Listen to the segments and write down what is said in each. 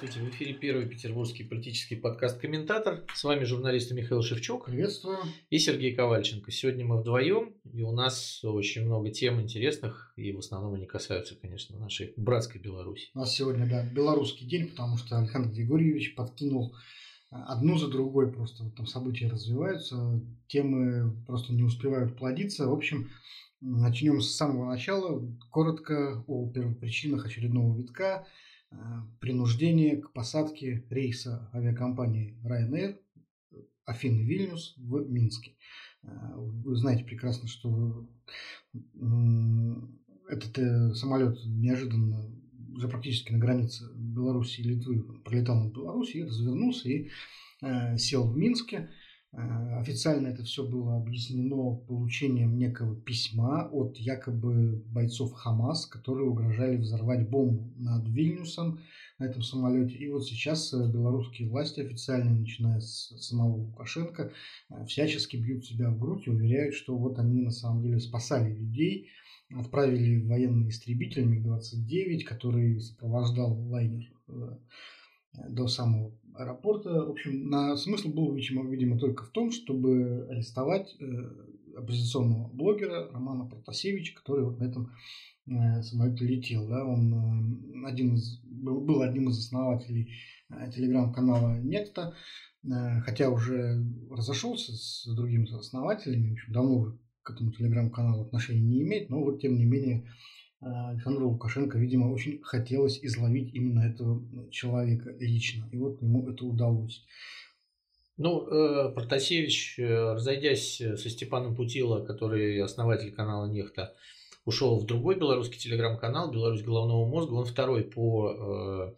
Здравствуйте, в эфире первый петербургский политический подкаст «Комментатор». С вами журналист Михаил Шевчук. Приветствую. И Сергей Ковальченко. Сегодня мы вдвоем, и у нас очень много тем интересных, и в основном они касаются, конечно, нашей братской Беларуси. У нас сегодня, да, белорусский день, потому что Александр Григорьевич подкинул э, одну за другой просто вот там события развиваются, темы просто не успевают плодиться. В общем, начнем с самого начала. Коротко о первопричинах очередного витка – принуждение к посадке рейса авиакомпании Ryanair Афины Вильнюс в Минске. Э, вы знаете прекрасно, что этот э, самолет неожиданно уже практически на границе Беларуси и Литвы пролетал над Беларусью, развернулся и сел в Минске. Э, официально это все было объяснено получением некого письма от якобы бойцов Хамас, которые угрожали взорвать бомбу над Вильнюсом на этом самолете. И вот сейчас э, белорусские власти официально, начиная с самого Лукашенко, э, всячески бьют себя в грудь и уверяют, что вот они на самом деле спасали людей, отправили военный истребитель МиГ-29, который сопровождал лайнер до самого аэропорта. В общем, на смысл был, видимо, видимо, только в том, чтобы арестовать э, оппозиционного блогера Романа Протасевича, который вот на этом э, самолете летел. Да? Он э, один из, был, был одним из основателей телеграм-канала Некто, хотя уже разошелся с другими основателями, в общем, давно уже к этому телеграм-каналу отношения не имеет, но вот тем не менее Александру Лукашенко, видимо, очень хотелось изловить именно этого человека лично. И вот ему это удалось. Ну, э, Протасевич, э, разойдясь со Степаном Путило, который основатель канала Нехта, ушел в другой белорусский телеграм-канал «Беларусь головного мозга». Он второй по, э,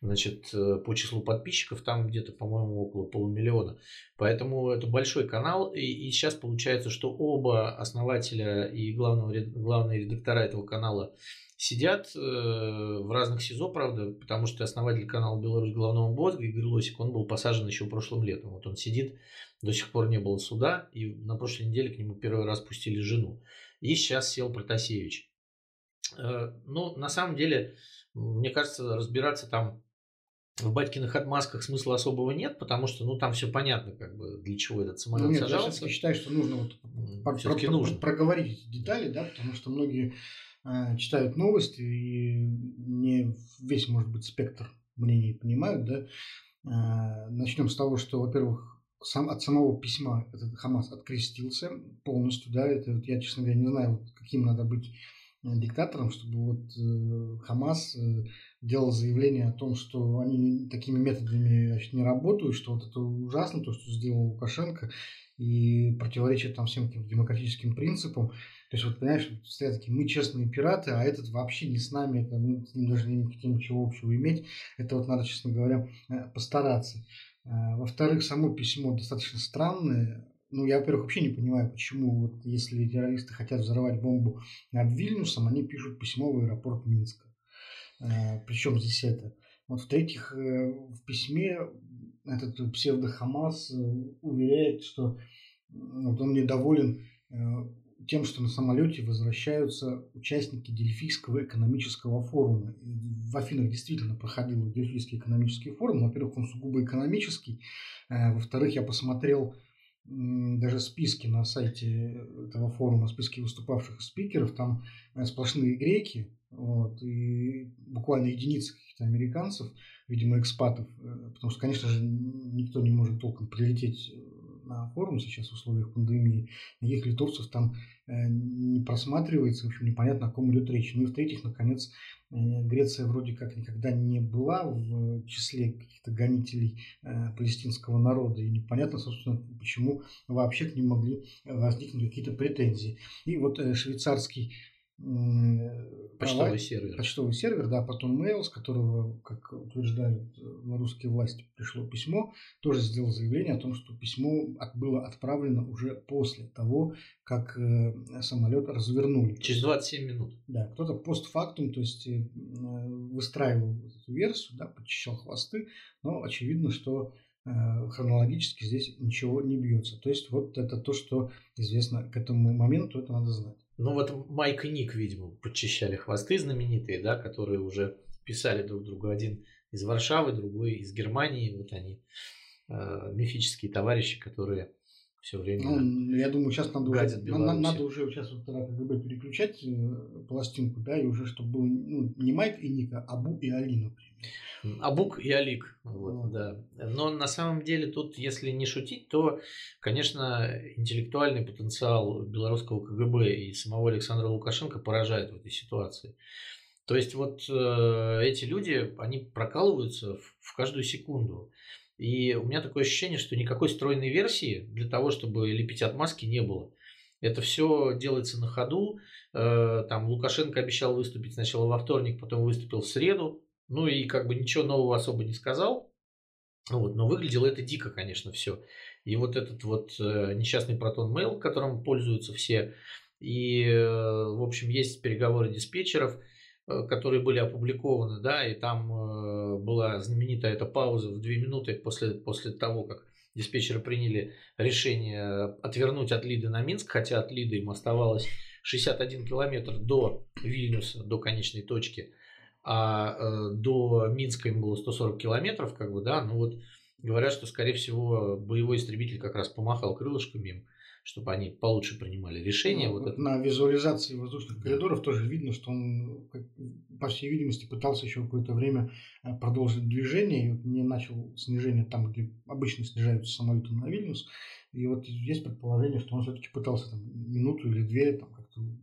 значит, э, по числу подписчиков, там где-то, по-моему, около полумиллиона. Поэтому это большой канал. И, и сейчас получается, что оба основателя и главного, главные редактора этого канала сидят э, в разных СИЗО, правда, потому что основатель канала «Беларусь головного мозга» Игорь Лосик, он был посажен еще прошлым летом. Вот он сидит, до сих пор не было суда, и на прошлой неделе к нему первый раз пустили жену. И сейчас сел Протасевич. Э, ну, на самом деле, мне кажется, разбираться там в батькиных отмазках смысла особого нет, потому что, ну, там все понятно, как бы, для чего этот самолет ну, нет, сажался. Я считаю, что нужно вот про- про- нужно. проговорить эти детали, да, потому что многие э, читают новости и не весь, может быть, спектр мнений понимают, да. Э, начнем с того, что, во-первых, сам, от самого письма этот Хамас открестился полностью, да, это вот я, честно говоря, не знаю, вот каким надо быть э, диктатором, чтобы вот э, Хамас э, делал заявление о том, что они такими методами значит, не работают, что вот это ужасно, то, что сделал Лукашенко, и противоречит там всем этим демократическим принципам. То есть, вот понимаешь, стоят такие, мы честные пираты, а этот вообще не с нами, это мы с ним даже не хотим ничего общего иметь. Это вот надо, честно говоря, э, постараться. А, во-вторых, само письмо достаточно странное. Ну, я, во-первых, вообще не понимаю, почему, вот, если террористы хотят взорвать бомбу над Вильнюсом, они пишут письмо в аэропорт Минска. А, Причем здесь это? Вот, в-третьих, э, в письме этот псевдо-Хамас э, уверяет, что вот он недоволен э, тем, что на самолете возвращаются участники Дельфийского экономического форума. В Афинах действительно проходил Дельфийский экономический форум. Во-первых, он сугубо экономический. Э, во-вторых, я посмотрел даже списки на сайте этого форума, списки выступавших спикеров, там э, сплошные греки, вот, и буквально единицы каких-то американцев, видимо, экспатов, э, потому что, конечно же, никто не может толком прилететь на форум сейчас в условиях пандемии, никаких литовцев там э, не просматривается, в общем, непонятно, о ком идет речь. Ну и в-третьих, наконец, э, Греция вроде как никогда не была в числе каких-то гонителей э, палестинского народа, и непонятно, собственно, почему вообще к ним могли возникнуть какие-то претензии. И вот швейцарский Почтовый сервер. Почтовый сервер, да, потом mail, с которого, как утверждают белорусские власти, пришло письмо, тоже сделал заявление о том, что письмо было отправлено уже после того, как э, самолет развернули. Через 27 минут. Да, кто-то постфактум, то есть э, выстраивал эту версию, да, почищал хвосты, но очевидно, что э, хронологически здесь ничего не бьется. То есть вот это то, что известно к этому моменту, это надо знать. Ну вот Майк и Ник, видимо, подчищали хвосты знаменитые, да, которые уже писали друг другу один из Варшавы, другой из Германии. Вот они, э, мифические товарищи, которые все время ну, я думаю, сейчас надо, уже, надо, надо уже сейчас вот тогда КГБ переключать э, пластинку, да, и уже чтобы был ну, не Майк и Ника, а Бу и Али, например. Абук и Алик, вот, вот. да. Но на самом деле тут, если не шутить, то, конечно, интеллектуальный потенциал белорусского КГБ и самого Александра Лукашенко поражает в этой ситуации. То есть вот э, эти люди, они прокалываются в, в каждую секунду. И у меня такое ощущение, что никакой стройной версии для того, чтобы лепить отмазки, не было. Это все делается на ходу. Э, там Лукашенко обещал выступить сначала во вторник, потом выступил в среду. Ну и как бы ничего нового особо не сказал. Вот, но выглядело это дико, конечно, все. И вот этот вот э, несчастный протон mail, которым пользуются все. И, э, в общем, есть переговоры диспетчеров – которые были опубликованы, да, и там э, была знаменитая эта пауза в две минуты после, после того, как диспетчеры приняли решение отвернуть от Лиды на Минск, хотя от Лиды им оставалось 61 километр до Вильнюса, до конечной точки, а э, до Минска им было 140 километров, как бы, да, ну вот говорят, что, скорее всего, боевой истребитель как раз помахал крылышками им, чтобы они получше принимали решения. Ну, вот вот это. На визуализации воздушных коридоров тоже видно, что он, по всей видимости, пытался еще какое-то время э, продолжить движение и вот не начал снижение там, где обычно снижаются самолеты на Вильнюс. И вот есть предположение, что он все-таки пытался там, минуту или две там,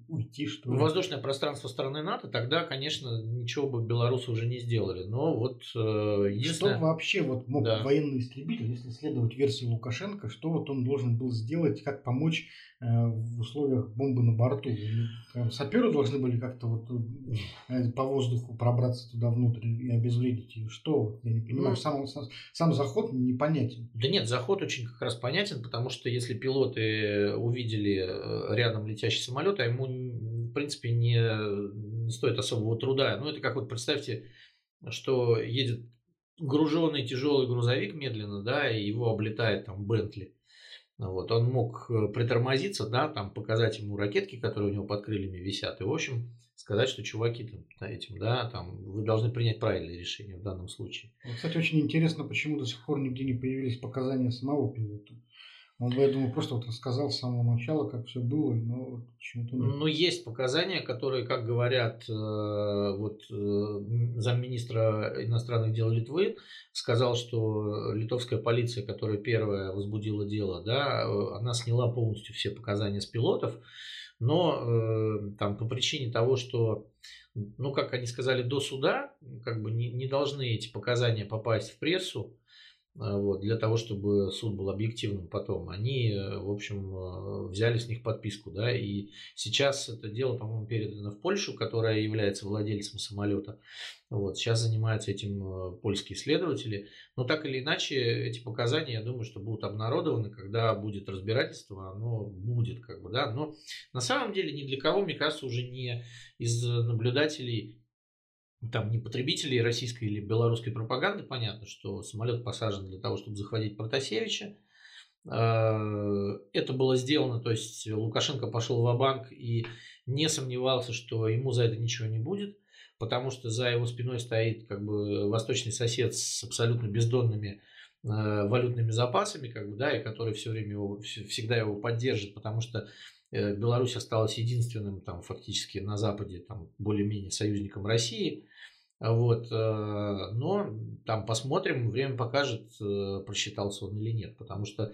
уйти. Что в воздушное пространство страны НАТО, тогда, конечно, ничего бы белорусы уже не сделали. Но вот э, единственное... Что вообще вот мог да. военный истребитель, если следовать версии Лукашенко, что вот он должен был сделать, как помочь э, в условиях бомбы на борту? Там, саперы должны были как-то вот э, по воздуху пробраться туда внутрь и обезвредить ее. Что? Я не понимаю. Ну, сам, сам, сам заход непонятен. Да нет, заход очень как раз понятен, потому что если пилоты увидели э, рядом летящий самолет, ему, в принципе, не, не стоит особого труда. Ну, это как вот представьте, что едет груженный тяжелый грузовик медленно, да, и его облетает там Бентли. Вот, он мог э, притормозиться, да, там показать ему ракетки, которые у него под крыльями висят, и, в общем, сказать, что чуваки там, этим, да, там, вы должны принять правильное решение в данном случае. Кстати, очень интересно, почему до сих пор нигде не появились показания самого пилота. Он, я думаю, просто вот рассказал с самого начала, как все было, но почему-то нет. Ну, есть показания, которые, как говорят э, вот э, замминистра иностранных дел Литвы, сказал, что литовская полиция, которая первая возбудила дело, да, э, она сняла полностью все показания с пилотов, но там по причине того, что ну, как они сказали, до суда как бы не, не должны эти показания попасть в прессу, вот, для того, чтобы суд был объективным потом, они, э, в общем, э, взяли с них подписку, да, и сейчас это дело, по-моему, передано в Польшу, которая является владельцем самолета, вот, сейчас занимаются этим э, польские следователи, но так или иначе эти показания, я думаю, что будут обнародованы, когда будет разбирательство, оно будет, как бы, да, но на самом деле ни для кого, мне кажется, уже не из наблюдателей там не потребителей российской или белорусской пропаганды, понятно, что самолет посажен для того, чтобы захватить Протасевича. А, это было сделано, то есть Лукашенко пошел в банк и не сомневался, что ему за это ничего не будет, потому что за его спиной стоит как бы восточный сосед с абсолютно бездонными а, валютными запасами, как бы, да, и который все время его, всегда его поддержит, потому что Э, Беларусь осталась единственным там фактически на Западе там более-менее союзником России. Вот, э, но там посмотрим, время покажет, э, просчитался он или нет, потому что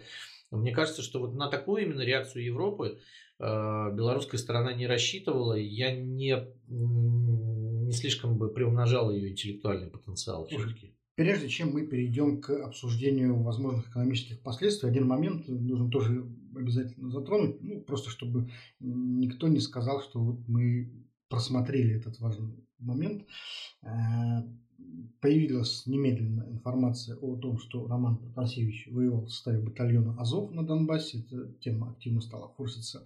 мне кажется, что вот на такую именно реакцию Европы белорусская сторона не рассчитывала, я не, не слишком бы приумножал ее интеллектуальный потенциал все-таки. Прежде чем мы перейдем к обсуждению возможных экономических последствий, один момент нужно тоже обязательно затронуть, ну, просто чтобы никто не сказал, что вот мы просмотрели этот важный момент. Э, появилась немедленно информация о том, что Роман Протасевич воевал в составе батальона Азов на Донбассе. Эта тема активно стала форситься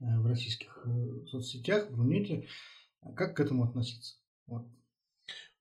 э, в российских э, соцсетях, в Рунете. Как к этому относиться? Вот.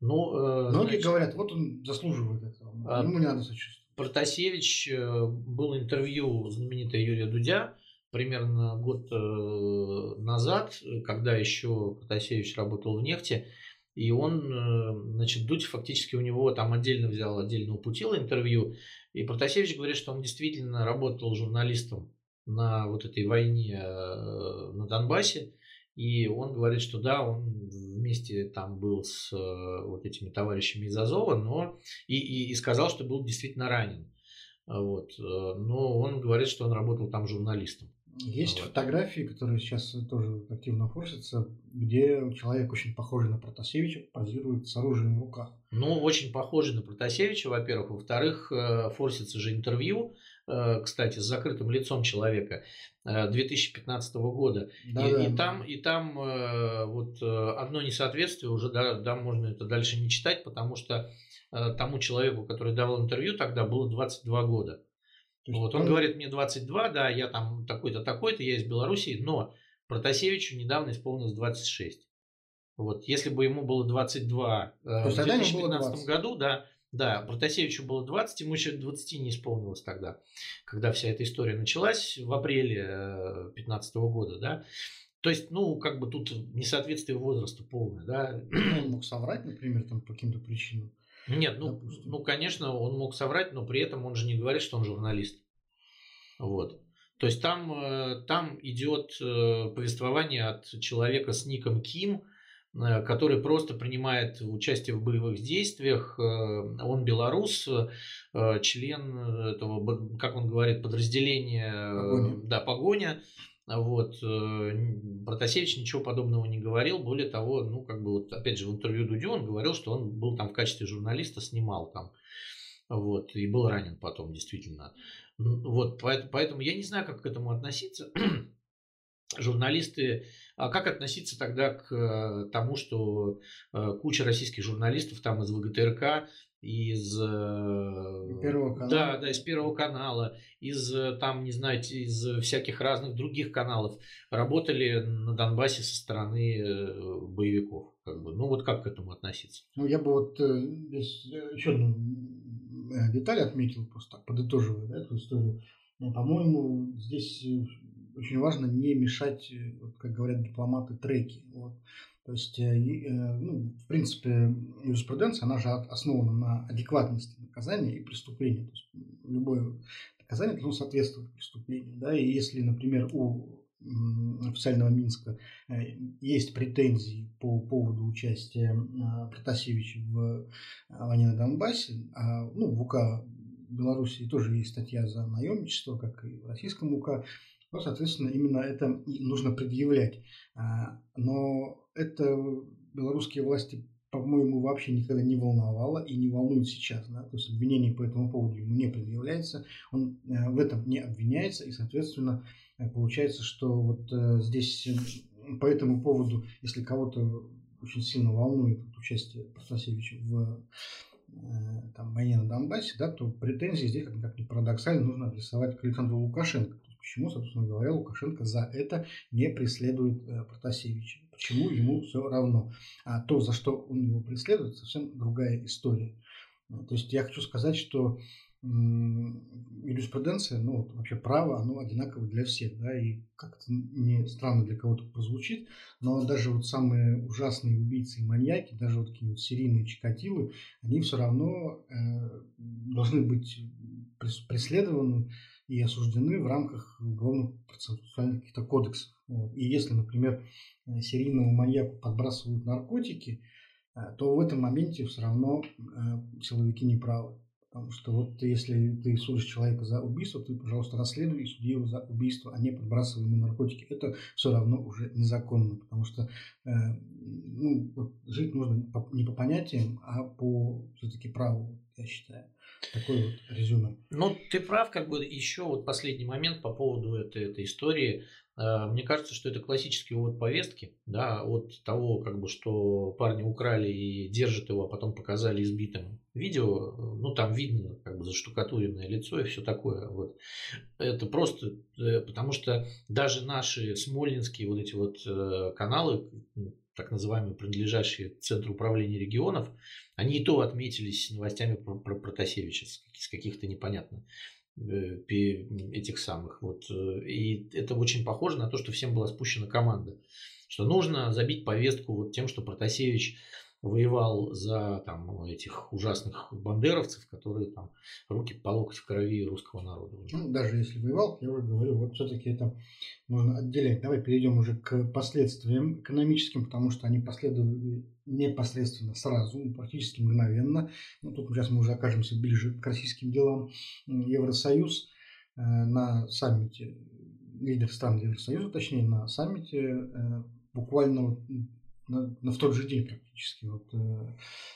Ну, э, Многие значит, говорят, вот он заслуживает этого, а, ему не надо сочувствовать. Протасевич, э, был интервью знаменитое Юрия Дудя, примерно год э, назад, когда еще Протасевич работал в нефти, И он, значит, Дудь фактически у него там отдельно взял, отдельно упутил интервью. И Протасевич говорит, что он действительно работал журналистом на вот этой войне на Донбассе. И он говорит, что да, он вместе там был с э, вот этими товарищами из Азова, но и, и, и сказал, что был действительно ранен. Вот. Но он говорит, что он работал там журналистом. Есть вот. фотографии, которые сейчас тоже активно форсятся, где человек очень похожий на Протасевича позирует с оружием в руках. Ну, очень похожий на Протасевича, во-первых. Во-вторых, э, форсится же интервью, э, кстати, с закрытым лицом человека 2015 э, года. Да, и, да. и там, и там вот одно несоответствие уже, да, да, можно это дальше не читать, потому что тому человеку, который давал интервью, тогда было 22 года. Вот, он, он говорит, мне 22, да, я там такой-то, такой-то, я из Белоруссии, но Протасевичу недавно исполнилось 26. Вот, если бы ему было 22 э, в 2015 году, да, да, Протасевичу было 20, ему еще 20 не исполнилось тогда, когда вся эта история началась в апреле 2015 года, да. То есть, ну, как бы тут несоответствие возраста полное, да. Он мог соврать, например, там по каким-то причинам. Нет, ну, ну, конечно, он мог соврать, но при этом он же не говорит, что он журналист. Вот. То есть там, э, там идет э, повествование от человека с ником Ким, э, который просто принимает участие в боевых действиях. Он белорус, член этого, как он говорит, подразделения погоня. Да, погоня вот. Э, Протасевич ничего подобного не говорил. Более того, ну, как бы вот, опять же, в интервью Дудю он говорил, что он был там в качестве журналиста, снимал там. Вот, и был ранен потом, действительно. Вот, поэтому, поэтому я не знаю, как к этому относиться. Журналисты, а как относиться тогда к э, тому, что э, куча российских журналистов там из ВГТРК из э, Первого канала. Да, да, из Первого канала, из там, не знаю, из всяких разных других каналов работали на Донбассе со стороны боевиков. Как бы. Ну вот как к этому относиться? Ну я бы вот здесь еще одну деталь отметил, просто так подытоживая да, эту историю. По-моему, здесь очень важно не мешать, вот, как говорят дипломаты, треки. Вот. То есть, э, э, ну, в принципе, юриспруденция, она же основана на адекватности наказания и преступления. То есть, любое наказание должно соответствовать преступлению. Да? И если, например, у официального Минска э, есть претензии по поводу участия Протасевича в войне на Донбассе, а, ну, в УК Белоруссии тоже есть статья за наемничество, как и в российском УК, то, соответственно, именно это и нужно предъявлять. А, но это белорусские власти, по-моему, вообще никогда не волновало и не волнует сейчас. Да? То есть обвинение по этому поводу ему не предъявляется, он э, в этом не обвиняется, и, соответственно, э, получается, что вот э, здесь по этому поводу, если кого-то очень сильно волнует участие Протасевича в там, войне на Донбассе, да, то претензии здесь, как, как ни парадоксально, нужно адресовать к Александру Лукашенко. Почему, собственно говоря, Лукашенко за это не преследует э, Протасевича? Почему ему все равно? А то, за что он его преследует, совсем другая история. То есть я хочу сказать, что юриспруденция, ну вообще право, оно одинаково для всех, да, и как-то не странно для кого-то прозвучит, но даже вот самые ужасные убийцы и маньяки, даже вот какие-нибудь серийные чикатилы, они все равно э, должны быть преследованы и осуждены в рамках уголовно процессуальных каких-то кодексов. И если, например, э, серийному маньяку подбрасывают наркотики, э, то в этом моменте все равно э, силовики не правы. Потому что вот если ты судишь человека за убийство, ты, пожалуйста, расследуй и суди его за убийство, а не подбрасывай ему наркотики. Это все равно уже незаконно, потому что э, ну, вот жить нужно не по понятиям, а по все-таки праву, я считаю. Такой вот резюме. Ну, ты прав, как бы еще вот последний момент по поводу этой, этой истории. Э, мне кажется, что это классический вот повестки, да, от того, как бы, что парни украли и держат его, а потом показали избитым видео, ну, там видно, как бы, заштукатуренное лицо и все такое, вот. Это просто, э, потому что даже наши смольнинские вот эти вот э, каналы, так называемые, принадлежащие Центру управления регионов, они и то отметились новостями про, про Протасевича с каких-то непонятно этих самых. Вот. Э, и это очень похоже на то, что всем была спущена команда. Что нужно забить повестку вот тем, что Протасевич воевал за там, этих ужасных бандеровцев, которые там руки по локоть в крови русского народа. Ну, даже если воевал, я уже говорю, вот все-таки это можно отделять. Давай перейдем уже к последствиям экономическим, потому что они последовали непосредственно сразу, практически мгновенно. Ну, тут сейчас мы уже окажемся ближе к российским делам. Евросоюз э, на саммите, лидер стран Евросоюза, точнее, на саммите э, буквально на, на в тот же день практически, вот, э,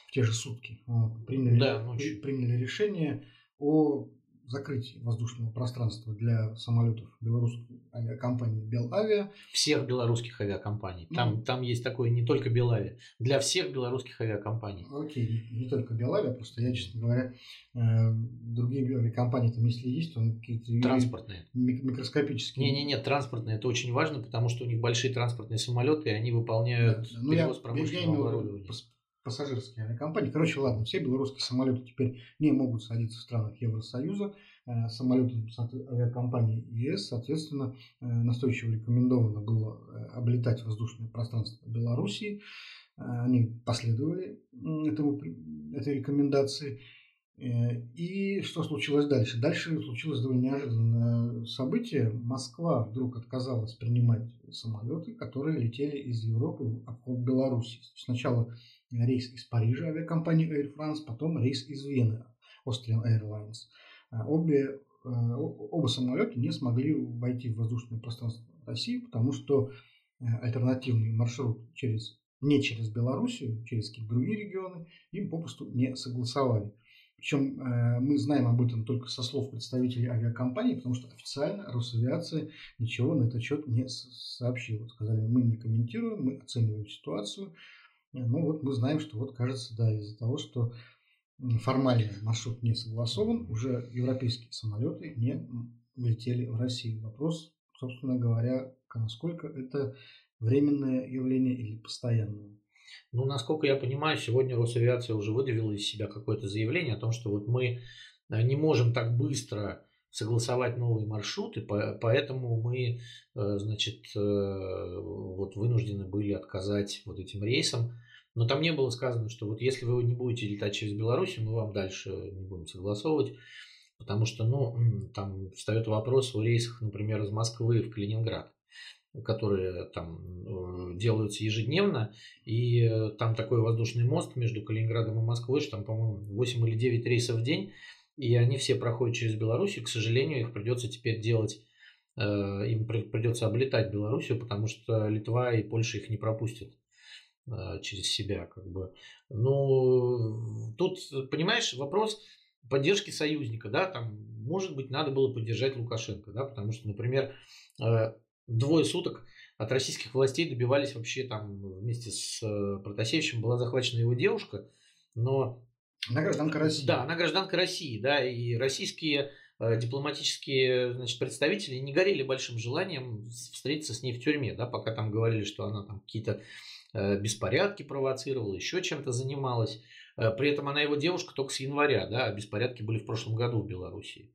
в те же сутки, вот, приняли, да, ночью. приняли решение о закрытии воздушного пространства для самолетов белорусской авиакомпании Белавиа. Всех белорусских авиакомпаний. Там, ну, там есть такое не только Белавиа, для всех белорусских авиакомпаний. Окей, не, только Белавиа, просто я, честно говоря, э, другие авиакомпании там, если есть, то какие-то транспортные, микроскопические. Не, не, не, транспортные, это очень важно, потому что у них большие транспортные самолеты, и они выполняют да, ну, перевоз я, промышленного я оборудования пассажирские авиакомпании. Короче, ладно, все белорусские самолеты теперь не могут садиться в странах Евросоюза. Э, самолеты авиакомпании ЕС, соответственно, э, настойчиво рекомендовано было э, облетать воздушное пространство Белоруссии. Они последовали этому, этой рекомендации. И что случилось дальше? Дальше случилось довольно неожиданное событие. Москва вдруг отказалась принимать самолеты, которые летели из Европы в Беларусь. Сначала рейс из Парижа авиакомпании Air France, потом рейс из Вены Austrian Airlines. А, обе, а, оба самолета не смогли войти в воздушное пространство России, потому что э, альтернативный маршрут через, не через Белоруссию, через какие-то другие регионы им попросту не согласовали. Причем э, мы знаем об этом только со слов представителей авиакомпании, потому что официально Росавиация ничего на этот счет не сообщила. Сказали, мы не комментируем, мы оцениваем ситуацию, ну вот мы знаем, что вот кажется, да, из-за того, что формально маршрут не согласован, уже европейские самолеты не летели в Россию. Вопрос, собственно говоря, насколько это временное явление или постоянное. Ну, насколько я понимаю, сегодня Росавиация уже выдавила из себя какое-то заявление о том, что вот мы э, не можем так быстро согласовать новые маршруты, поэтому мы, э, значит, э, вот вынуждены были отказать вот этим рейсам. Но там не было сказано, что вот если вы не будете летать через Беларусь, мы вам дальше не будем согласовывать. Потому что, ну, там встает вопрос о рейсах, например, из Москвы в Калининград, которые там э, делаются ежедневно. И э, там такой воздушный мост между Калининградом и Москвой, что там, по-моему, 8 или 9 рейсов в день. И они все проходят через Беларусь. И, к сожалению, их придется теперь делать э, им придется облетать Белоруссию, потому что Литва и Польша их не пропустят. А, через себя, как бы. Ну, тут, понимаешь, вопрос поддержки союзника, да, там, может быть, надо было поддержать Лукашенко, да, потому что, например, э, двое суток от российских властей добивались вообще там вместе с э, Протасевичем была захвачена его девушка, но... Она гражданка России. Да, она гражданка России, да, и российские э, дипломатические значит, представители не горели большим желанием встретиться с ней в тюрьме, да, пока там говорили, что она там какие-то беспорядки провоцировала, еще чем-то занималась. Э, при этом она его девушка только с января, да, а беспорядки были в прошлом году в Беларуси.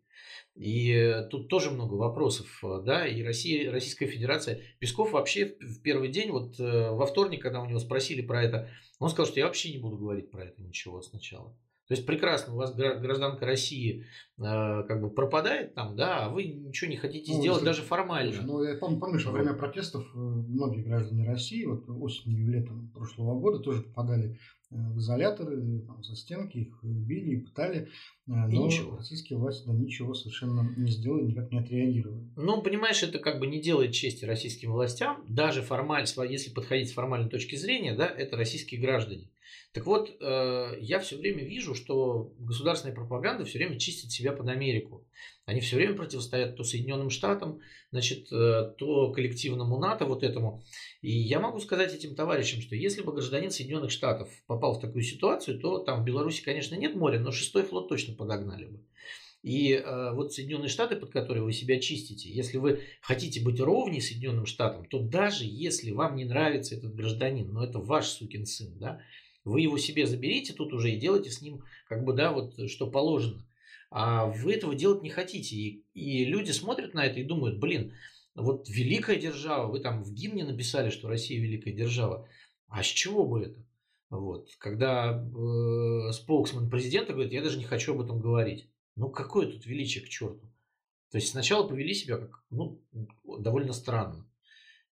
И э, тут тоже много вопросов, да, и Россия, Российская Федерация. Песков вообще в первый день, вот во вторник, когда у него спросили про это, он сказал, что я вообще не буду говорить про это ничего сначала. То есть прекрасно, у вас гражданка России э, как бы пропадает там, да, а вы ничего не хотите ну, сделать если, даже формально. Ну, я помню, помнишь, во время протестов э, многие граждане России, вот осенью и летом прошлого года тоже попадали э, в изоляторы, там, за стенки, их били и пытали. Но и ничего. российские власти да, ничего совершенно не сделали, никак не отреагировали. Ну, понимаешь, это как бы не делает чести российским властям, даже формально, если подходить с формальной точки зрения, да, это российские граждане. Так вот, э, я все время вижу, что государственная пропаганда все время чистит себя под Америку. Они все время противостоят то Соединенным Штатам, значит, э, то коллективному НАТО, вот этому. И я могу сказать этим товарищам, что если бы гражданин Соединенных Штатов попал в такую ситуацию, то там в Беларуси, конечно, нет моря, но шестой флот точно подогнали бы. И э, вот Соединенные Штаты, под которые вы себя чистите, если вы хотите быть ровнее Соединенным Штатам, то даже если вам не нравится этот гражданин, но это ваш сукин сын, да, вы его себе заберите тут уже и делайте с ним, как бы, да, вот что положено. А вы этого делать не хотите. И, и люди смотрят на это и думают, блин, вот великая держава, вы там в гимне написали, что Россия великая держава. А с чего бы это? Вот. Когда э, споксмен президента говорит, я даже не хочу об этом говорить. Ну, какое тут величие к черту? То есть сначала повели себя как, ну, довольно странно.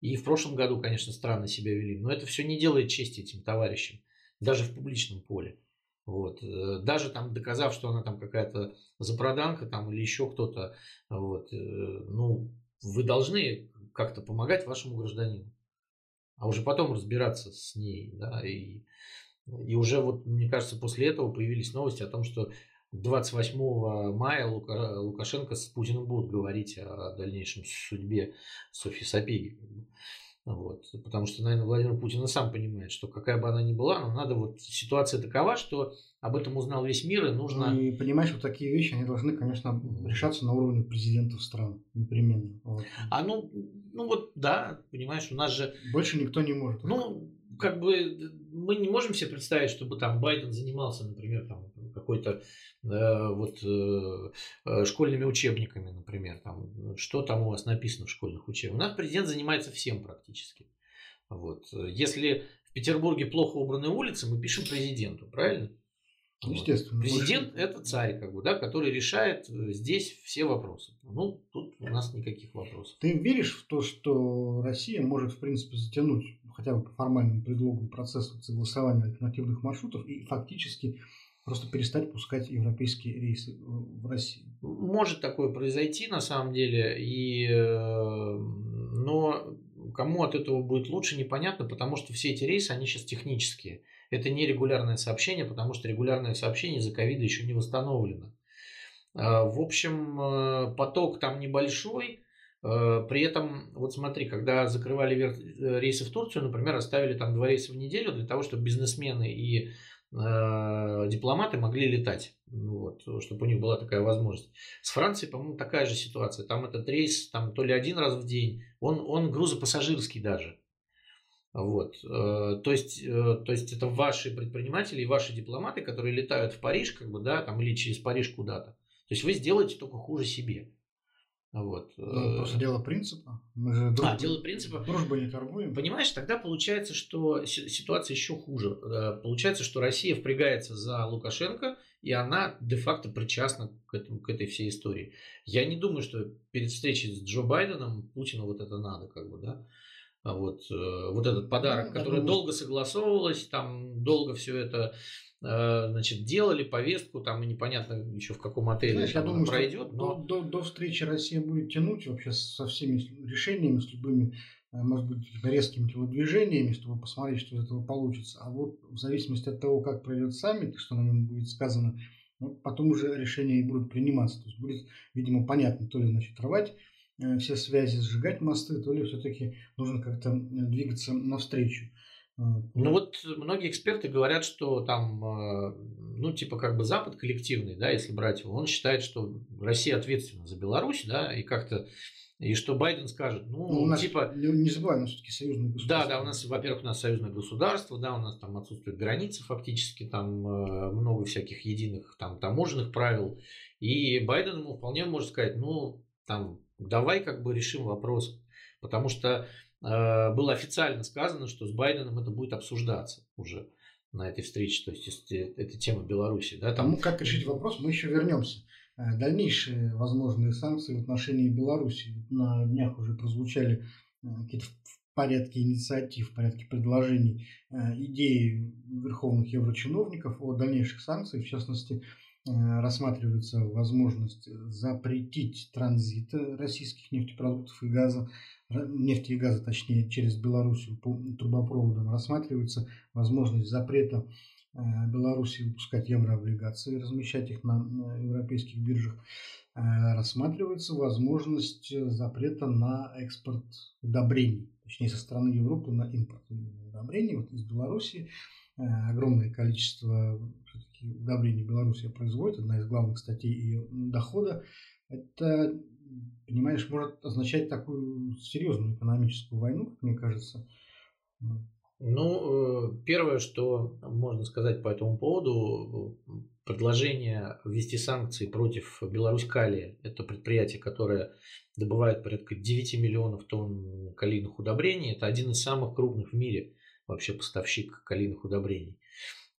И в прошлом году, конечно, странно себя вели. Но это все не делает чести этим товарищам. Даже в публичном поле. Вот. Э, даже там доказав, что она там какая-то запроданка там, или еще кто-то, вот, э, ну, вы должны как-то помогать вашему гражданину. А уже потом разбираться с ней. Да, и, и уже, вот, мне кажется, после этого появились новости о том, что 28 мая Лукашенко с Путиным будут говорить о дальнейшем судьбе Софьи Сапеги. Вот. Потому что, наверное, Владимир Путин и сам понимает, что какая бы она ни была, но надо вот ситуация такова, что об этом узнал весь мир, и нужно... Ну, и понимаешь, вот такие вещи, они должны, конечно, решаться на уровне президентов стран, непременно. Вот. А ну, ну вот, да, понимаешь, у нас же... Больше никто не может. Ну, как бы мы не можем себе представить, чтобы там Байден занимался, например, там какой-то э, вот э, школьными учебниками, например, там что там у вас написано в школьных учебниках. У нас президент занимается всем практически. Вот. Если в Петербурге плохо убраны улицы, мы пишем президенту, правильно? Естественно. Президент больше... это царь, как бы, да, который решает э, здесь все вопросы. Ну, тут у нас никаких вопросов. Ты веришь в то, что Россия может, в принципе, затянуть хотя бы по формальным предлогам процесс согласования альтернативных маршрутов и фактически просто перестать пускать европейские рейсы в Россию? Может такое произойти на самом деле, и, э, но кому от этого будет лучше, непонятно, потому что все эти рейсы, они сейчас технические. Это не регулярное сообщение, потому что регулярное сообщение из-за ковида еще не восстановлено. А, в общем, э, поток там небольшой. Э, при этом, вот смотри, когда закрывали э, рейсы в Турцию, например, оставили там два рейса в неделю для того, чтобы бизнесмены и дипломаты могли летать, ну вот, чтобы у них была такая возможность. С Францией, по-моему, такая же ситуация. Там этот рейс там, то ли один раз в день, он, он грузопассажирский даже. Вот. Э, то, есть, э, то есть это ваши предприниматели и ваши дипломаты, которые летают в Париж, как бы, да, там, или через Париж куда-то. То есть вы сделаете только хуже себе. Вот. Ну, просто дело принципа. Мы же дружбы, а, дело принципа. Дружба не торгуем. Понимаешь, тогда получается, что ситуация еще хуже. Получается, что Россия впрягается за Лукашенко, и она де-факто причастна к, этому, к этой всей истории. Я не думаю, что перед встречей с Джо Байденом Путину вот это надо, как бы, да. А вот, э, вот этот подарок, ну, который думаю... долго согласовывалось, там долго все это э, значит, делали повестку, там и непонятно еще в каком отеле Знаешь, я думаю, пройдет. Но... До, до, до встречи Россия будет тянуть вообще со всеми решениями, с любыми, э, может быть, резкими телодвижениями, чтобы посмотреть, что из этого получится. А вот в зависимости от того, как пройдет саммит, что на нем будет сказано, ну, потом уже решения и будут приниматься. То есть будет, видимо, понятно, то ли значит рвать Э, все связи, сжигать мосты, то ли все-таки нужно как-то двигаться навстречу. Э, ну вот многие эксперты говорят, что там, э, ну типа как бы Запад коллективный, да, если брать его, он считает, что Россия ответственна за Беларусь, да, и как-то и что Байден скажет, ну, ну у нас, типа... Не, забываем, у нас все-таки союзное государство. Да, да, у нас, во-первых, у нас союзное государство, да, у нас там отсутствуют границы фактически, там много всяких единых там таможенных правил. И Байден ему вполне может сказать, ну, там давай как бы решим вопрос. Потому что э, было официально сказано, что с Байденом это будет обсуждаться уже на этой встрече. То есть это тема Беларуси. Да, там... Ну, как решить вопрос, мы еще вернемся. Э, дальнейшие возможные санкции в отношении Беларуси. На днях уже прозвучали э, какие-то в порядке инициатив, в порядке предложений э, идеи верховных еврочиновников о дальнейших санкциях, в частности, Э, рассматривается возможность запретить транзит российских нефтепродуктов и газа, нефти и газа, точнее, через Белоруссию по трубопроводам. Рассматривается возможность запрета э, Беларуси выпускать еврооблигации, размещать их на европейских биржах. Э, рассматривается возможность запрета на экспорт удобрений, точнее, со стороны Европы на импорт удобрений вот из Беларуси огромное количество удобрений Белоруссия производит, одна из главных статей ее дохода, это, понимаешь, может означать такую серьезную экономическую войну, как мне кажется. Ну, э, первое, что можно сказать по этому поводу, предложение ввести санкции против Беларусь Калия. Это предприятие, которое добывает порядка 9 миллионов тонн калийных удобрений. Это один из самых крупных в мире вообще поставщик калийных удобрений.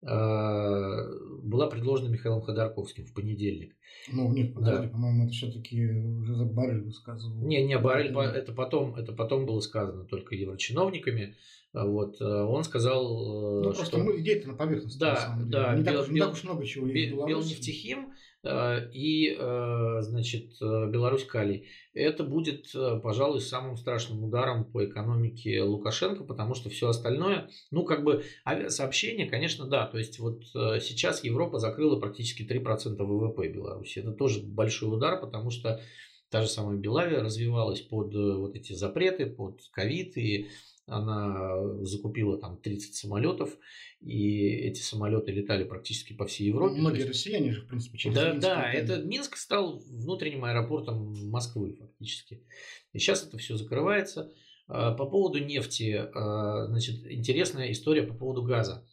А, была предложена Михаилом Ходорковским в понедельник. Ну, нет, подожди, да. по-моему, это все-таки уже за Барель высказывал. Не, не, Барель, это потом, это потом было сказано только еврочиновниками. Вот, э, он сказал, э, ну, что... просто мы идея на поверхности, да, на самом деле. Да, не, бел, так, не так уж много чего есть бел, Белнефтехим Э, и, э, значит, э, Беларусь Калий. Это будет, пожалуй, самым страшным ударом по экономике Лукашенко, потому что все остальное, ну, как бы авиасообщение, конечно, да, то есть вот сейчас Европа закрыла практически 3% ВВП Беларуси. Это тоже большой удар, потому что та же самая Белавия развивалась под вот эти запреты, под ковид, и она закупила там 30 самолетов, и эти самолеты летали практически по всей Европе. Многие есть... россияне же, в принципе, через Да, Минск да, это Минск стал внутренним аэропортом Москвы фактически. И сейчас это все закрывается. А, по поводу нефти, а, значит, интересная история по поводу газа.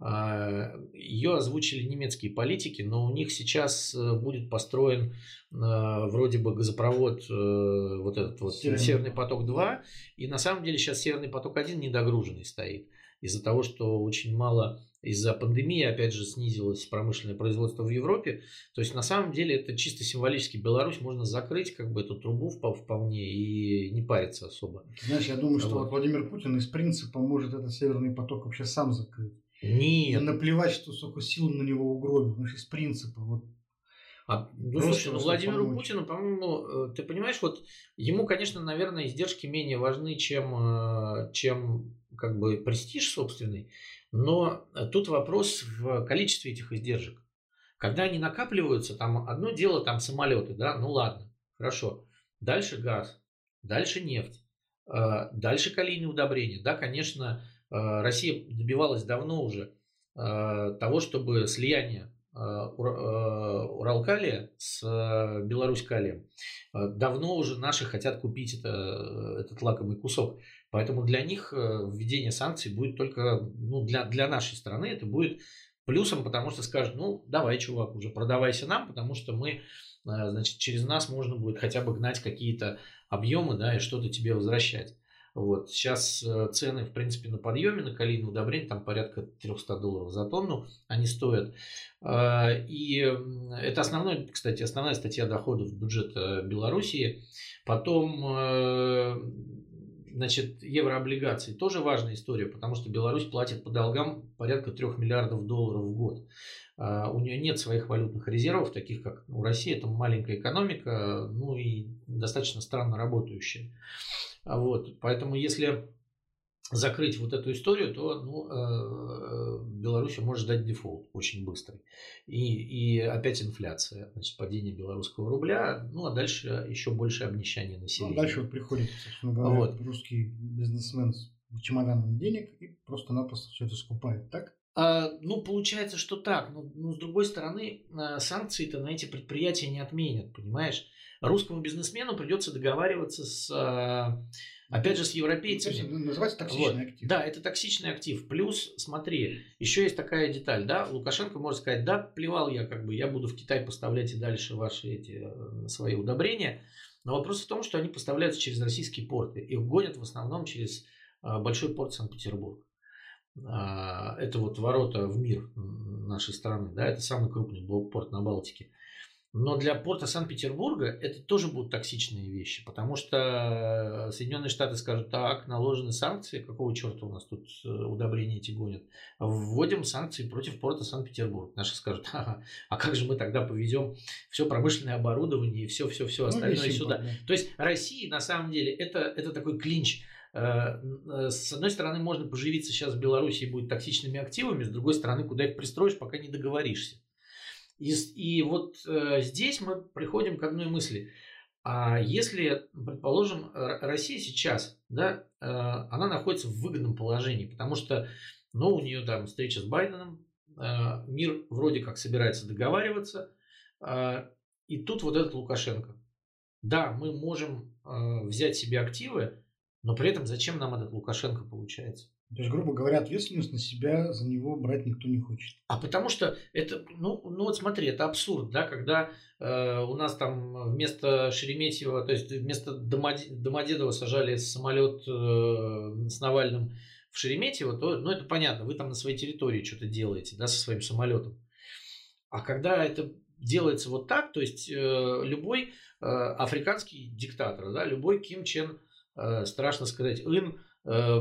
А, Ее озвучили немецкие политики, но у них сейчас э, будет построен вроде бы газопровод, э, вот этот вот Северный, Северный поток-2, и на самом деле сейчас Северный поток-1 недогруженный стоит из-за того, что очень мало из-за пандемии, опять же, снизилось промышленное производство в Европе. То есть, на самом деле, это чисто символически. Беларусь можно закрыть как бы эту трубу вполне и не париться особо. Знаешь, я думаю, что вот. Владимир Путин из принципа может этот Северный поток вообще сам закрыть. Нет. И наплевать, что сколько сил на него угробил. Знаешь, из принципа. Вот а, ну, слушай, ну, Владимиру помочь. Путину, по-моему, э, ты понимаешь, вот ему, конечно, наверное, издержки менее важны, чем, э, чем как бы престиж собственный, но тут вопрос в количестве этих издержек. Когда они накапливаются, там одно дело там самолеты, да, ну ладно, хорошо. Дальше газ, дальше нефть, э, дальше калийные удобрения. Да, конечно, э, Россия добивалась давно уже э, того, чтобы слияние Уралкалия с Беларусь-Калием. Давно уже наши хотят купить это, этот лакомый кусок. Поэтому для них э, введение санкций будет только, ну, для, для нашей страны это будет плюсом, потому что скажут, ну, давай, чувак, уже продавайся нам, потому что мы, э, значит, через нас можно будет хотя бы гнать какие-то объемы, да, и что-то тебе возвращать. Вот. Сейчас э, цены, в принципе, на подъеме, на калийные удобрения, там порядка 300 долларов за тонну они стоят. И это основной, кстати, основная статья доходов бюджета Белоруссии. Потом Значит, еврооблигации тоже важная история, потому что Беларусь платит по долгам порядка 3 миллиардов долларов в год. А, у нее нет своих валютных резервов, таких как у России, это маленькая экономика, ну и достаточно странно работающая. А вот, поэтому если закрыть вот эту историю, то ну, э, Беларусь может ждать дефолт очень быстрый. И, и опять инфляция, значит, падение белорусского рубля, ну а дальше еще больше обнищание населения. Ну, дальше вот приходит, собственно говоря, вот. русский бизнесмен с чемоданом денег и просто-напросто все это скупает, так? А, ну, получается, что так. Но, но с другой стороны, а, санкции-то на эти предприятия не отменят, понимаешь? Русскому бизнесмену придется договариваться с а, Опять же, с европейцами. Ну, называется токсичный вот. актив. Да, это токсичный актив. Плюс, смотри, еще есть такая деталь, да, Лукашенко может сказать, да, плевал я, как бы, я буду в Китай поставлять и дальше ваши эти э, свои удобрения. Но вопрос в том, что они поставляются через российские порты. Их гонят в основном через э, большой порт Санкт-Петербург. А, это вот ворота в мир нашей страны, да, это самый крупный порт на Балтике. Но для порта Санкт-Петербурга это тоже будут токсичные вещи, потому что Соединенные Штаты скажут, так, наложены санкции, какого черта у нас тут э, удобрения эти гонят? Вводим санкции против порта Санкт-Петербург. Наши скажут, ага, а как же мы тогда повезем все промышленное оборудование и все-все-все ну, остальное ну, сюда? Да. То есть Россия на самом деле это, это такой клинч. Э, э, с одной стороны, можно поживиться сейчас в Беларуси и будет токсичными активами, с другой стороны, куда их пристроишь, пока не договоришься. И, и вот э, здесь мы приходим к одной мысли. А если, предположим, Россия сейчас, да, э, она находится в выгодном положении, потому что, ну, у нее там встреча с Байденом, э, мир вроде как собирается договариваться, э, и тут вот этот Лукашенко. Да, мы можем э, взять себе активы, но при этом зачем нам этот Лукашенко получается? То есть, грубо говоря, ответственность на себя за него брать никто не хочет. А потому что это, ну, ну вот смотри, это абсурд, да, когда э, у нас там вместо Шереметьева, то есть вместо Домодедова сажали самолет э, с Навальным в Шереметьево, то, ну, это понятно, вы там на своей территории что-то делаете, да, со своим самолетом. А когда это делается вот так, то есть э, любой э, африканский диктатор, да, любой Ким Чен, э, страшно сказать, Ин,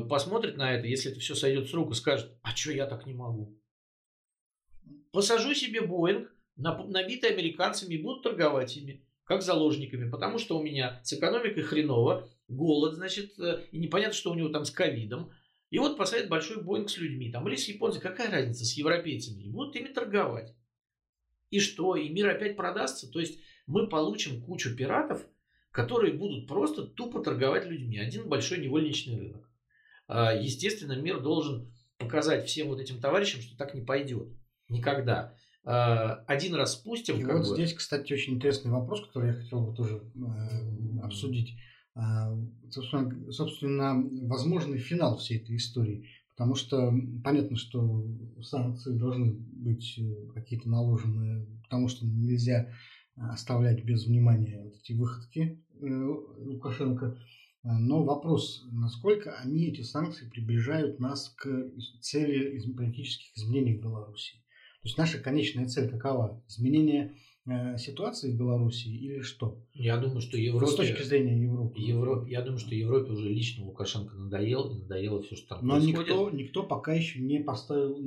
посмотрит на это, если это все сойдет с рук и скажет, а что я так не могу? Посажу себе Боинг, набитый американцами, и буду торговать ими, как заложниками, потому что у меня с экономикой хреново, голод, значит, э, и непонятно, что у него там с ковидом. И вот посадят большой Боинг с людьми, там, или с японцами, какая разница, с европейцами, и будут ими торговать. И что? И мир опять продастся? То есть мы получим кучу пиратов, которые будут просто тупо торговать людьми. Один большой невольничный рынок. А, естественно, мир должен показать всем вот этим товарищам, что так не пойдет. Никогда. А, один раз спустим. И вот бы... здесь, кстати, очень интересный вопрос, который я хотел бы тоже э, обсудить. А, собственно, собственно, возможный финал всей этой истории. Потому что понятно, что санкции должны быть э, какие-то наложены, потому что нельзя оставлять без внимания вот эти выходки э, Лукашенко. Но вопрос, насколько они, эти санкции, приближают нас к цели политических изменений в Беларуси. То есть наша конечная цель какова? Изменение ситуации в Беларуси или что? Я думаю, что Европе... С точки зрения Европы. Европе я думаю, что Европе уже лично Лукашенко надоел, и надоело все, что там Но происходит. никто, никто пока еще не поставил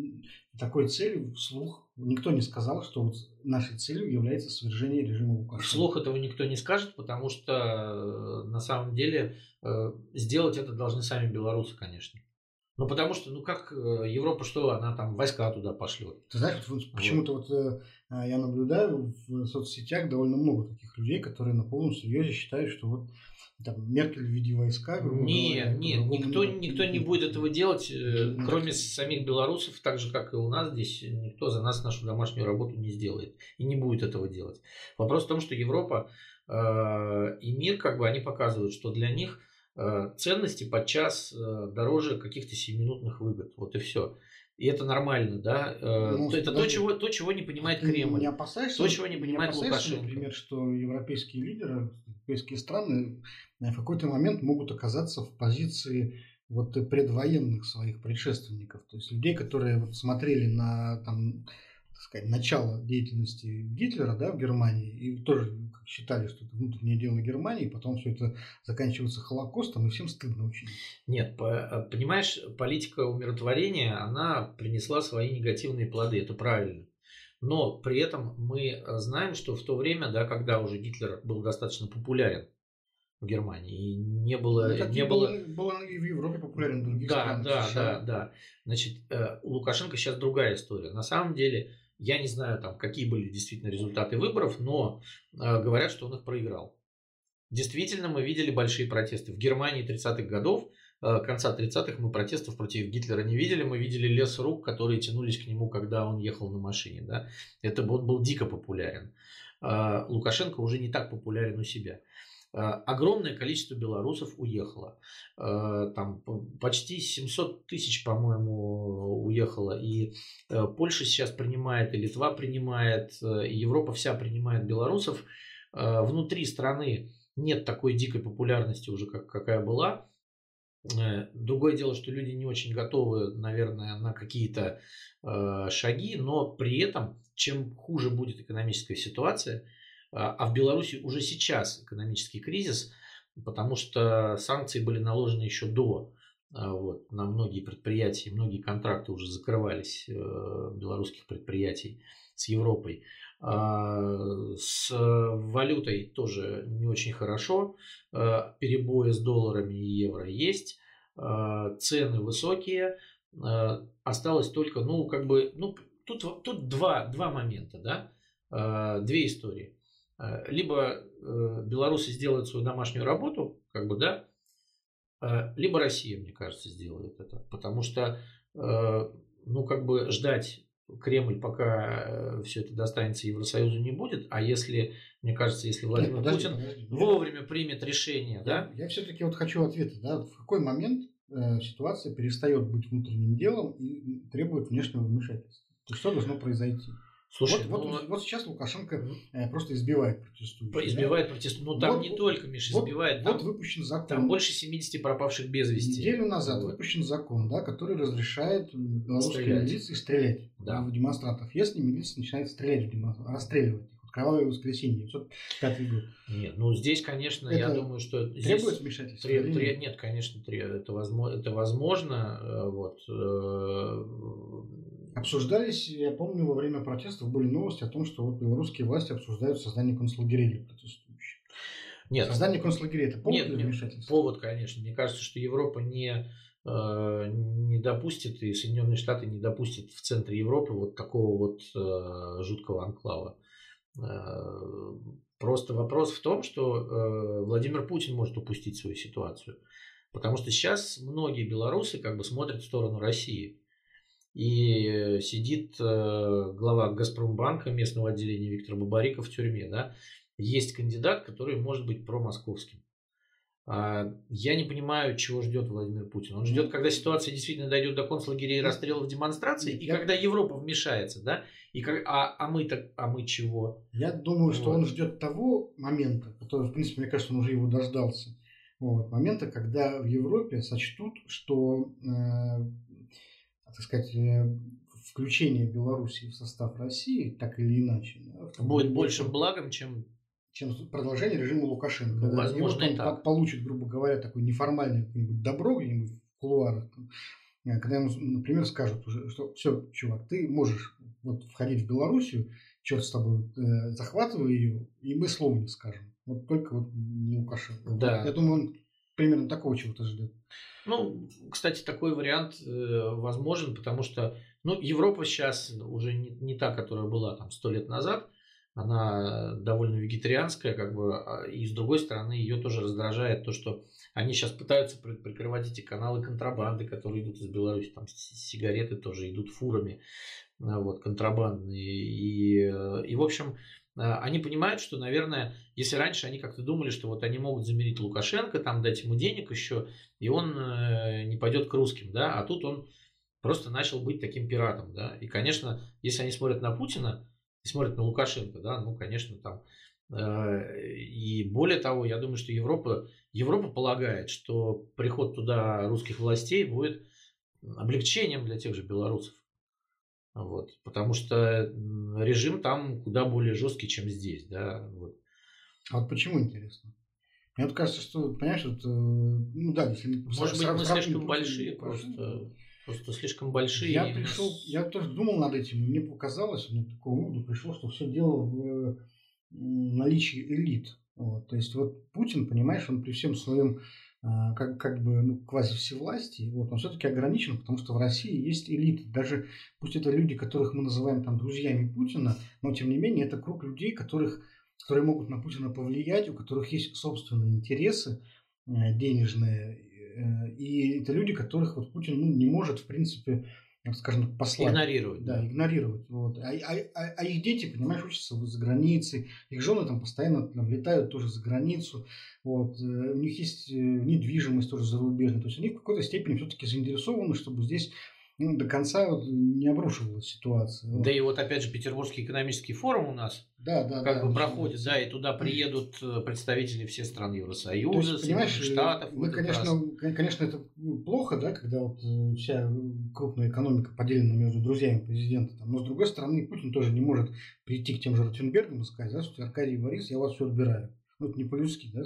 такой цели вслух. Никто не сказал, что вот нашей целью является свержение режима Лукашенко. Вслух этого никто не скажет, потому что э, на самом деле э, сделать это должны сами белорусы, конечно. Ну, потому что, ну, как Европа что, она там войска туда пошлет. Ты знаешь, вот, почему-то вот а, я наблюдаю в соцсетях довольно много таких людей, которые на полном серьезе считают, что вот там Меркель в виде войска. Нет, говоря, нет, никто, никто не будет этого делать, э, кроме самих белорусов, так же, как и у нас здесь, никто за нас нашу домашнюю работу не сделает и не будет этого делать. Вопрос в том, что Европа э, и мир, как бы, они показывают, что для них э, ценности подчас э, дороже каких-то 7-минутных выгод. Вот и все. И это нормально, да? Э, ну, это то чего, то, чего не понимает Кремль. Не опасаешься, то, чего не понимает не Лукашенко. например, что европейские лидеры, европейские страны в какой-то момент могут оказаться в позиции вот предвоенных своих предшественников. То есть людей, которые вот смотрели на там, так сказать, начало деятельности Гитлера да, в Германии и тоже считали, что это внутреннее дело Германии, потом все это заканчивается Холокостом, и всем стыдно очень. Нет, э, понимаешь, политика умиротворения, она принесла свои негативные плоды, это правильно. Но при этом мы знаем, что в то время, да, когда уже Гитлер был достаточно популярен в Германии, и не было... Ну, не было... было и в Европе популярен в других да, странах. Да, да, да. Значит, э, у Лукашенко сейчас другая история. На самом деле, я не знаю, там, какие были действительно результаты выборов, но э, говорят, что он их проиграл. Действительно, мы видели большие протесты. В Германии 30-х годов, э, конца 30-х, мы протестов против Гитлера не видели. Мы видели лес рук, которые тянулись к нему, когда он ехал на машине. Да? Это он был дико популярен. Э, Лукашенко уже не так популярен у себя. Э, огромное количество белорусов уехало. Э, там почти 700 тысяч, по-моему, уехало. И э, Польша сейчас принимает, и Литва принимает, и Европа вся принимает белорусов. Внутри страны нет такой дикой популярности уже, как, какая была. Другое дело, что люди не очень готовы, наверное, на какие-то шаги, но при этом, чем хуже будет экономическая ситуация, а, а в Беларуси уже сейчас экономический кризис, потому что санкции были наложены еще до а, вот, на многие предприятия, многие контракты уже закрывались э, белорусских предприятий с Европой. А, с валютой тоже не очень хорошо. Перебои с долларами и евро есть. Цены высокие. Осталось только, ну, как бы, ну, тут, тут два, два момента, да, две истории. Э, либо э, белорусы сделают свою домашнюю работу, как бы, да, э, либо Россия, мне кажется, сделает это. Потому что, ну, как бы ждать Кремль, пока все это достанется Евросоюзу, не будет. А если, мне кажется, если Владимир Нет, подожди, Путин подожди, вовремя примет решение, я, да? Я все-таки вот хочу ответа, да, в какой момент э, ситуация перестает быть внутренним делом и требует внешнего вмешательства? То есть что должно произойти? Слушай, вот, ну, вот, вот сейчас Лукашенко э, просто избивает протестующих. Избивает да? протестующих. Ну там вот, не только, Миша, вот, избивает. Там, вот выпущен закон. Там больше 70 пропавших без вести. Неделю назад вот. выпущен закон, да, который разрешает белорусской милиции стрелять да. в демонстрантов. Если милиция начинает стрелять в демонстрантов, расстреливать их. Вот кровавое воскресенье, 905 год. Нет, ну здесь, конечно, это я думаю, что... Требует здесь вмешательства? Треб, треб, нет, конечно, требует. Это возможно. Это возможно вот, э, Обсуждались, я помню, во время протестов были новости о том, что вот белорусские власти обсуждают создание концлагерей для протестующих. Нет. Создание концлагерей это повод нет, для вмешательства? Повод, конечно. Мне кажется, что Европа не, э, не допустит, и Соединенные Штаты не допустят в центре Европы вот такого вот э, жуткого анклава. Э, просто вопрос в том, что Владимир Путин может упустить свою ситуацию. Потому что сейчас многие белорусы как бы смотрят в сторону России и сидит э, глава Газпромбанка местного отделения Виктор Бабариков в тюрьме, да, есть кандидат, который может быть промосковским. А, я не понимаю, чего ждет Владимир Путин. Он ждет, когда ситуация действительно дойдет до концлагерей и расстрелов демонстраций, и когда Европа вмешается, да? И как, а, а мы так, а мы чего? Я думаю, вот. что он ждет того момента, который, в принципе, мне кажется, он уже его дождался. Вот, момента, когда в Европе сочтут, что э, так сказать, э, включение Белоруссии в состав России, так или иначе, да, будет больше благом, чем чем продолжение режима Лукашенко. Ну, возможно, и так. получит, грубо говоря, такое неформальное добро где-нибудь в кулуарах, э, когда ему, например, скажут уже, что все, чувак, ты можешь вот входить в Белоруссию, черт с тобой, э, захватывай ее, и мы слова не скажем. Вот только вот не Лукашенко. Да. Я думаю, он примерно такого чего-то ждет. Ну, кстати, такой вариант э, возможен, потому что ну, Европа сейчас уже не, не та, которая была там сто лет назад. Она довольно вегетарианская, как бы, а, и с другой стороны, ее тоже раздражает то, что они сейчас пытаются прикрывать эти каналы контрабанды, которые идут из Беларуси, там сигареты тоже идут фурами, а, вот, контрабандные. И, э, и в общем, они понимают, что, наверное, если раньше они как-то думали, что вот они могут замерить Лукашенко, там дать ему денег еще, и он э, не пойдет к русским, да, а тут он просто начал быть таким пиратом, да, и, конечно, если они смотрят на Путина и смотрят на Лукашенко, да, ну, конечно, там, э, и более того, я думаю, что Европа, Европа полагает, что приход туда русских властей будет облегчением для тех же белорусов. Вот, потому что режим там куда более жесткий, чем здесь. Да, вот. А вот почему интересно? Мне вот кажется, что, понимаешь, вот, э, ну да, если Может быть, мы слишком большие просто. Просто слишком большие. Я пришел, я тоже думал над этим, мне показалось, мне такого выводу пришло, что все дело в наличии элит. Вот. То есть вот Путин, понимаешь, он при всем своем как, как бы ну, квази всевластии, вот, он все-таки ограничен, потому что в России есть элиты. Даже пусть это люди, которых мы называем там друзьями Путина, но тем не менее это круг людей, которых, которые могут на Путина повлиять, у которых есть собственные интересы э, денежные. Э, и это люди, которых вот Путин ну, не может, в принципе, скажем, послать. Игнорировать. Да, игнорировать. Вот. А, а, а, а их дети, понимаешь, учатся за границей, их жены там постоянно там, летают тоже за границу, вот. Э, у них есть э, недвижимость тоже зарубежная, то есть они в какой-то степени все-таки заинтересованы, чтобы здесь ну, до конца вот не обрушивалась ситуация. Да и вот опять же Петербургский экономический форум у нас да, да, как да, бы проходит, да, и туда приедут э, представители всех стран Евросоюза, есть, понимаешь, Штатов. Мы, конечно, раз. конечно, это плохо, да, когда вот э, вся крупная экономика поделена между друзьями президента. Там. Но с другой стороны, Путин тоже не может прийти к тем же Ротенбергам и сказать, да, что Аркадий Борис, я вас все отбираю. Ну, это не по-людски, да.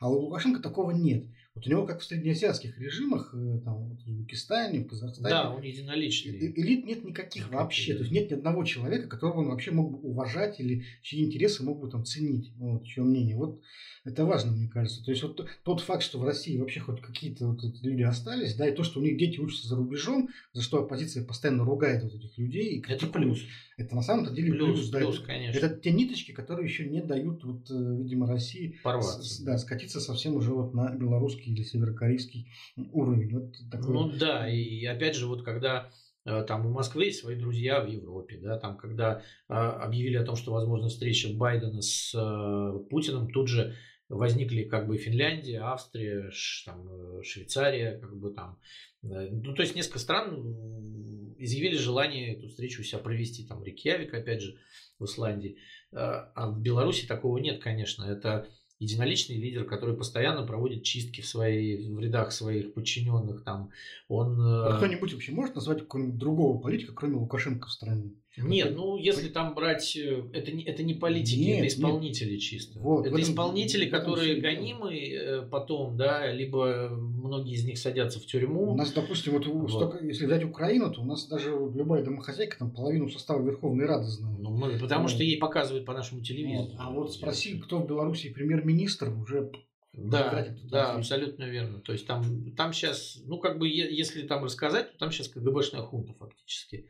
А у Лукашенко такого нет. Вот у него, как в среднеазиатских режимах, э, там, в Узбекистане, в Казахстане. Да, он единоличный. Элит нет никаких вообще. То есть нет ни одного человека, которого он вообще мог бы уважать или чьи интересы мог бы там ценить. Вот, чье мнение. Вот это важно, мне кажется. То есть вот тот факт, что в России вообще хоть какие-то вот люди остались, да, и то, что у них дети учатся за рубежом, за что оппозиция постоянно ругает вот этих людей. И это плюс. Это на самом деле плюс. Плюс, да, плюс это, конечно. Это те ниточки, которые еще не дают, вот, э, видимо, России порваться. С, да, скатиться совсем уже вот на белорусский или северокорейский уровень. Вот такой. Ну да, и опять же, вот когда э, там у Москвы есть свои друзья в Европе, да, там когда а, объявили о том, что возможна встреча Байдена с а, Путиным, тут же возникли как бы Финляндия, Австрия, там, э, Швейцария, как бы там. Э, ну, то есть несколько стран изъявили желание эту встречу у себя провести там Рикьявик, опять же, в Исландии. А в Беларуси такого нет, конечно. Это единоличный лидер, который постоянно проводит чистки в, своей, в рядах своих подчиненных. Там, он... А кто-нибудь вообще может назвать какого-нибудь другого политика, кроме Лукашенко в стране? Нет, ну если там брать, э, это не, это не политики, нет, это исполнители нет. чисто. Вот, это этом, исполнители, которые гонимы э, потом, да, либо многие из них садятся в тюрьму. У нас, допустим, вот, вот. Столько, если взять Украину, то у нас даже любая домохозяйка там половину состава Верховной Рады знает. Ну, много, потому вот. что ей показывают по нашему телевизору. Вот. А вот спроси, кто в Беларуси премьер-министр, уже да, да, абсолютно верно. То есть там, там сейчас, ну как бы, если там рассказать, то там сейчас КГБшная хунта фактически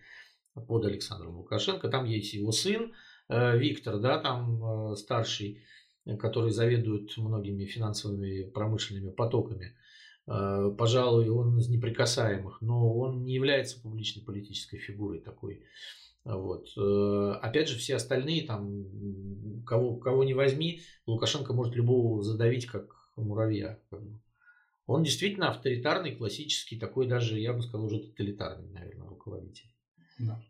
под Александром Лукашенко. Там есть его сын э, Виктор, да, там э, старший, который заведует многими финансовыми промышленными потоками. Э, пожалуй, он из неприкасаемых, но он не является публичной политической фигурой такой. Вот. Опять же, все остальные, там, кого, кого не возьми, Лукашенко может любого задавить, как муравья. Он действительно авторитарный, классический, такой даже, я бы сказал, уже тоталитарный, наверное, руководитель. Да.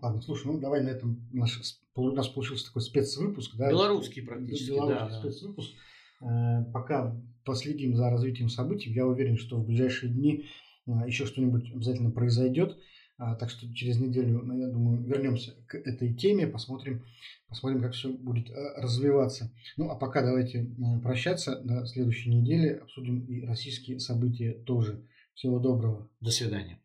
Ладно, слушай, ну давай на этом наш, у нас получился такой спецвыпуск. Да? Белорусский практически, Белорусский да. спецвыпуск. Э, пока последим за развитием событий, я уверен, что в ближайшие дни э, еще что-нибудь обязательно произойдет. А, так что через неделю, ну, я думаю, вернемся к этой теме, посмотрим, посмотрим, как все будет э, развиваться. Ну, а пока давайте прощаться. До следующей недели обсудим и российские события тоже. Всего доброго. До свидания.